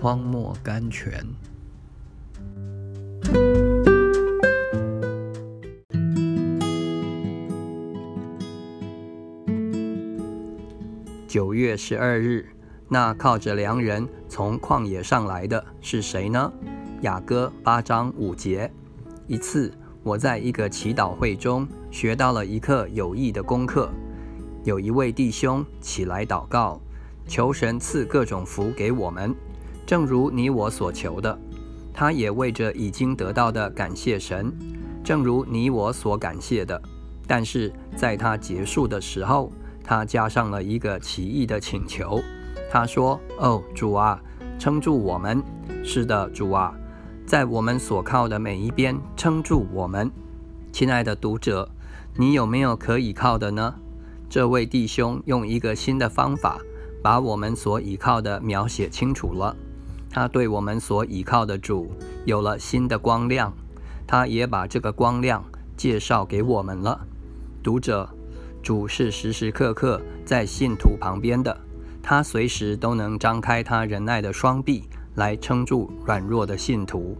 荒漠甘泉。九月十二日，那靠着良人从旷野上来的是谁呢？雅歌八章五节。一次，我在一个祈祷会中学到了一课有益的功课。有一位弟兄起来祷告，求神赐各种福给我们，正如你我所求的。他也为着已经得到的感谢神，正如你我所感谢的。但是在他结束的时候，他加上了一个奇异的请求。他说：“哦，主啊，撑住我们！是的，主啊，在我们所靠的每一边撑住我们。”亲爱的读者，你有没有可以靠的呢？这位弟兄用一个新的方法，把我们所倚靠的描写清楚了。他对我们所倚靠的主有了新的光亮，他也把这个光亮介绍给我们了。读者，主是时时刻刻在信徒旁边的，他随时都能张开他仁爱的双臂来撑住软弱的信徒。